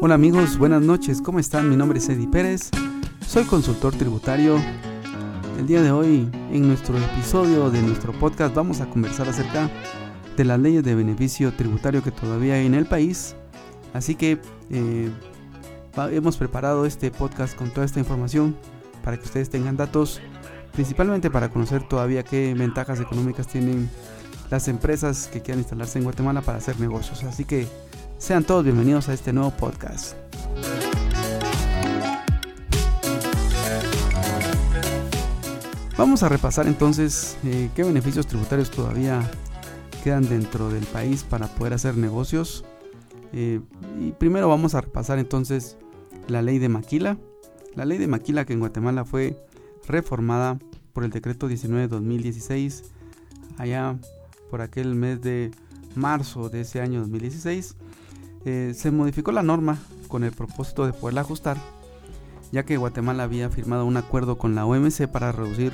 Hola amigos, buenas noches, ¿cómo están? Mi nombre es Eddie Pérez, soy consultor tributario. El día de hoy, en nuestro episodio de nuestro podcast, vamos a conversar acerca de las leyes de beneficio tributario que todavía hay en el país. Así que eh, hemos preparado este podcast con toda esta información para que ustedes tengan datos, principalmente para conocer todavía qué ventajas económicas tienen las empresas que quieran instalarse en Guatemala para hacer negocios. Así que sean todos bienvenidos a este nuevo podcast. Vamos a repasar entonces eh, qué beneficios tributarios todavía quedan dentro del país para poder hacer negocios. Eh, y primero vamos a repasar entonces la ley de Maquila. La ley de Maquila que en Guatemala fue reformada por el decreto 19-2016 allá por aquel mes de marzo de ese año 2016. Eh, se modificó la norma con el propósito de poderla ajustar, ya que Guatemala había firmado un acuerdo con la OMC para reducir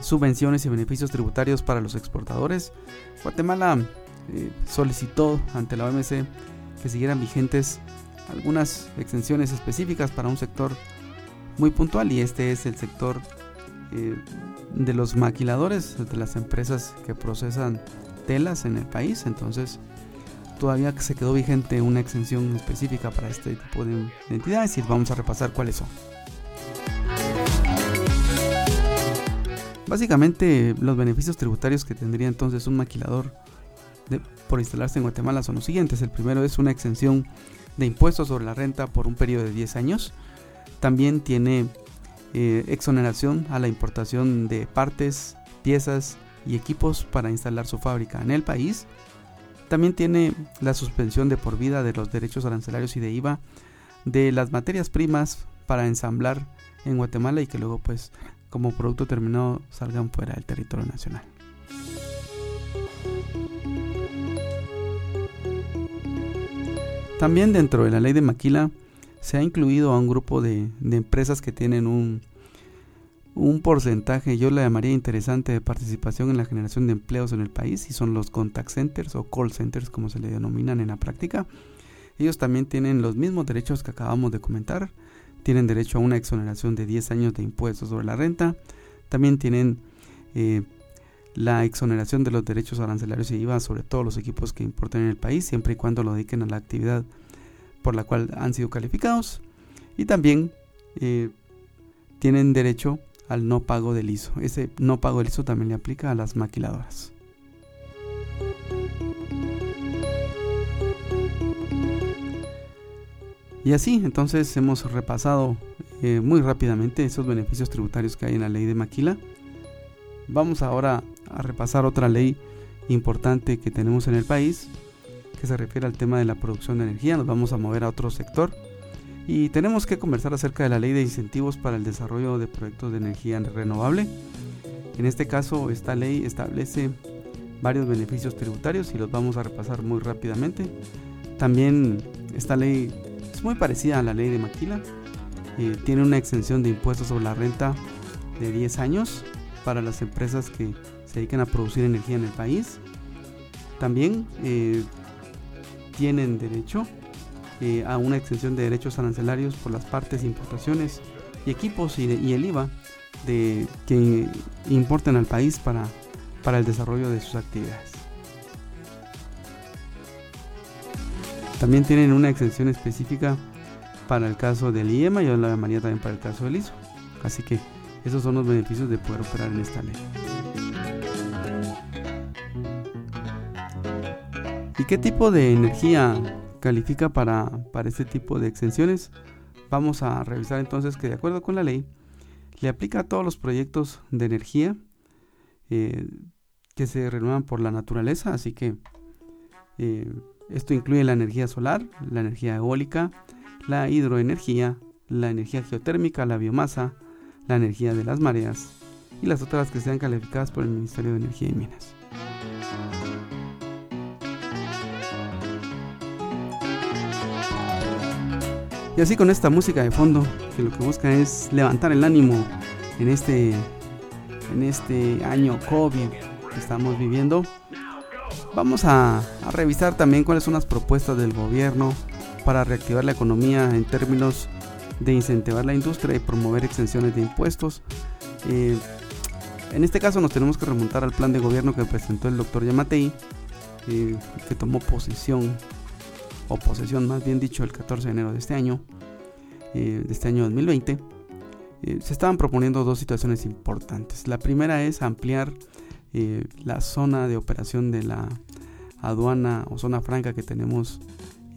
subvenciones y beneficios tributarios para los exportadores. Guatemala eh, solicitó ante la OMC que siguieran vigentes algunas exenciones específicas para un sector muy puntual y este es el sector eh, de los maquiladores, de las empresas que procesan telas en el país. Entonces todavía se quedó vigente una exención específica para este tipo de entidades y vamos a repasar cuáles son. Básicamente los beneficios tributarios que tendría entonces un maquilador por instalarse en Guatemala son los siguientes. El primero es una exención de impuestos sobre la renta por un periodo de 10 años. También tiene eh, exoneración a la importación de partes, piezas y equipos para instalar su fábrica en el país. También tiene la suspensión de por vida de los derechos arancelarios y de IVA de las materias primas para ensamblar en Guatemala y que luego pues como producto terminado salgan fuera del territorio nacional. También dentro de la ley de Maquila se ha incluido a un grupo de, empresas que tienen un, un porcentaje, yo le llamaría interesante, de participación en la generación de empleos en el país, y son los contact centers o call centers, como se le denominan en la práctica. Ellos también tienen los mismos derechos que acabamos de comentar. Tienen derecho a una exoneración de 10 años de impuestos sobre la renta. También tienen eh, la exoneración de los derechos arancelarios y IVA sobre todos los equipos que importen en el país, siempre y cuando lo dediquen a la actividad por la cual han sido calificados. Y también eh, tienen derecho al no pago del ISO. Ese no pago del ISO también le aplica a las maquiladoras. Y así, entonces hemos repasado eh, muy rápidamente esos beneficios tributarios que hay en la ley de maquila. Vamos ahora a repasar otra ley importante que tenemos en el país, que se refiere al tema de la producción de energía. Nos vamos a mover a otro sector y tenemos que conversar acerca de la ley de incentivos para el desarrollo de proyectos de energía renovable. En este caso, esta ley establece varios beneficios tributarios y los vamos a repasar muy rápidamente. También esta ley es muy parecida a la ley de Maquila. Eh, tiene una exención de impuestos sobre la renta de 10 años para las empresas que se dedican a producir energía en el país. También eh, tienen derecho eh, a una extensión de derechos arancelarios por las partes, importaciones y equipos y, el IVA de, que importen al país para, para el desarrollo de sus actividades. También tienen una exención específica para el caso del IEMA y yo la llamaría también para el caso del ISO. Así que esos son los beneficios de poder operar en esta ley. ¿Y qué tipo de energía califica para, para este tipo de exenciones? Vamos a revisar entonces que de acuerdo con la ley, le aplica a todos los proyectos de energía eh, que se renuevan por la naturaleza, así que eh, esto incluye la energía solar, la energía eólica, la hidroenergía, la energía geotérmica, la biomasa, la energía de las mareas y las otras que sean calificadas por el Ministerio de Energía y Minas. Y así con esta música de fondo, que lo que busca es levantar el ánimo en este, en este año COVID que estamos viviendo, vamos a, revisar también cuáles son las propuestas del gobierno para reactivar la economía en términos de incentivar la industria y promover exenciones de impuestos. Eh, en este caso nos tenemos que remontar al plan de gobierno que presentó el doctor Yamatei, eh, que tomó posición, o posesión más bien dicho, el 14 de enero de este año, eh, de este año 2020. se estaban proponiendo dos situaciones importantes. La primera es ampliar la zona de operación de la aduana o zona franca que tenemos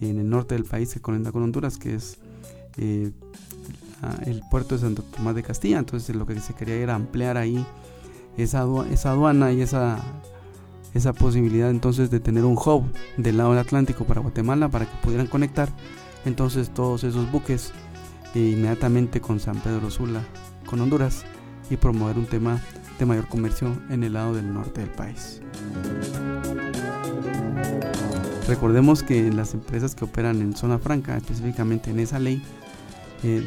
en el norte del país que conecta con Honduras, que es el puerto de Santo Tomás de Castilla. Entonces lo que se quería era ampliar ahí esa, esa aduana y esa, esa posibilidad entonces de tener un hub del lado del Atlántico para Guatemala para que pudieran conectar entonces todos esos buques e inmediatamente con San Pedro Sula, con Honduras y promover un tema de mayor comercio en el lado del norte del país. Recordemos que las empresas que operan en zona franca, específicamente en esa ley, eh,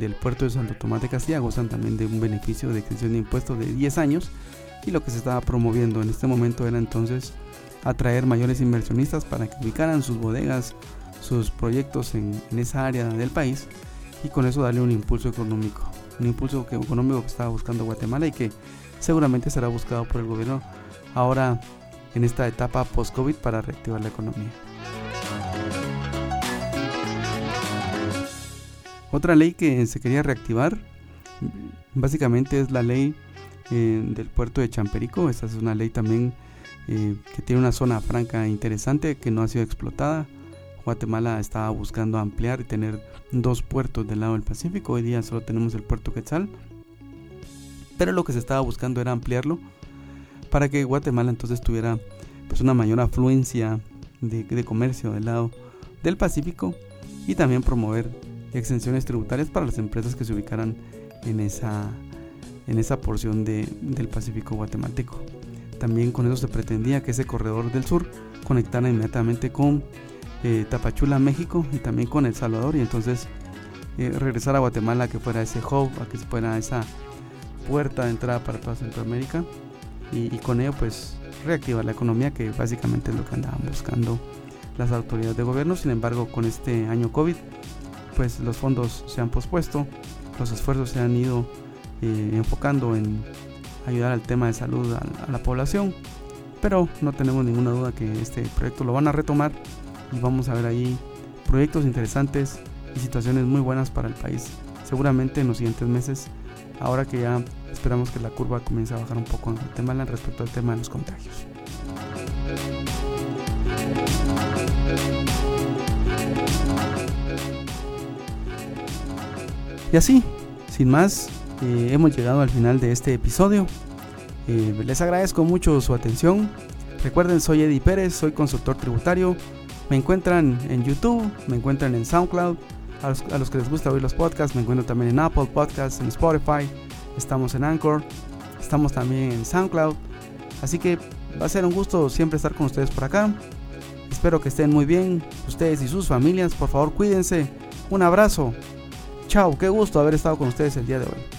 del puerto de Santo Tomás de Castilla gozan también de un beneficio de exención de impuestos de 10 años y lo que se estaba promoviendo en este momento era entonces atraer mayores inversionistas para que ubicaran sus bodegas, sus proyectos en, esa área del país y con eso darle un impulso económico, un impulso económico que estaba buscando Guatemala y que seguramente será buscado por el gobierno ahora en esta etapa post-COVID para reactivar la economía. Otra ley que se quería reactivar básicamente es la ley eh, del puerto de Champerico. Esta es una ley también eh, que tiene una zona franca interesante que no ha sido explotada. Guatemala estaba buscando ampliar y tener dos puertos del lado del Pacífico. Hoy día solo tenemos el puerto Quetzal. Pero lo que se estaba buscando era ampliarlo para que Guatemala entonces tuviera pues una mayor afluencia de, comercio del lado del Pacífico y también promover exenciones tributarias para las empresas que se ubicaran en esa, en esa porción del Pacífico guatemalteco. También con eso se pretendía que ese corredor del sur conectara inmediatamente con eh, Tapachula, México y también con El Salvador y entonces eh, regresar a Guatemala que fuera ese hub, a que fuera esa puerta de entrada para toda Centroamérica y, y con ello pues reactivar la economía que básicamente es lo que andaban buscando las autoridades de gobierno. Sin embargo, con este año COVID pues los fondos se han pospuesto, los esfuerzos se han ido eh, enfocando en ayudar al tema de salud a, la población, pero no tenemos ninguna duda que este proyecto lo van a retomar y vamos a ver ahí proyectos interesantes y situaciones muy buenas para el país. Seguramente en los siguientes meses, ahora que ya esperamos que la curva comience a bajar un poco en Guatemala respecto al tema de los contagios. Y así, sin más, eh, hemos llegado al final de este episodio. Eh, les agradezco mucho su atención. Recuerden, soy Eddie Pérez, soy consultor tributario. Me encuentran en YouTube, me encuentran en SoundCloud. A los, que les gusta oír los podcasts, me encuentro también en Apple Podcasts, en Spotify. Estamos en Anchor. Estamos también en SoundCloud. Así que va a ser un gusto siempre estar con ustedes por acá. Espero que estén muy bien, ustedes y sus familias. Por favor, cuídense. Un abrazo. Chao, qué gusto haber estado con ustedes el día de hoy.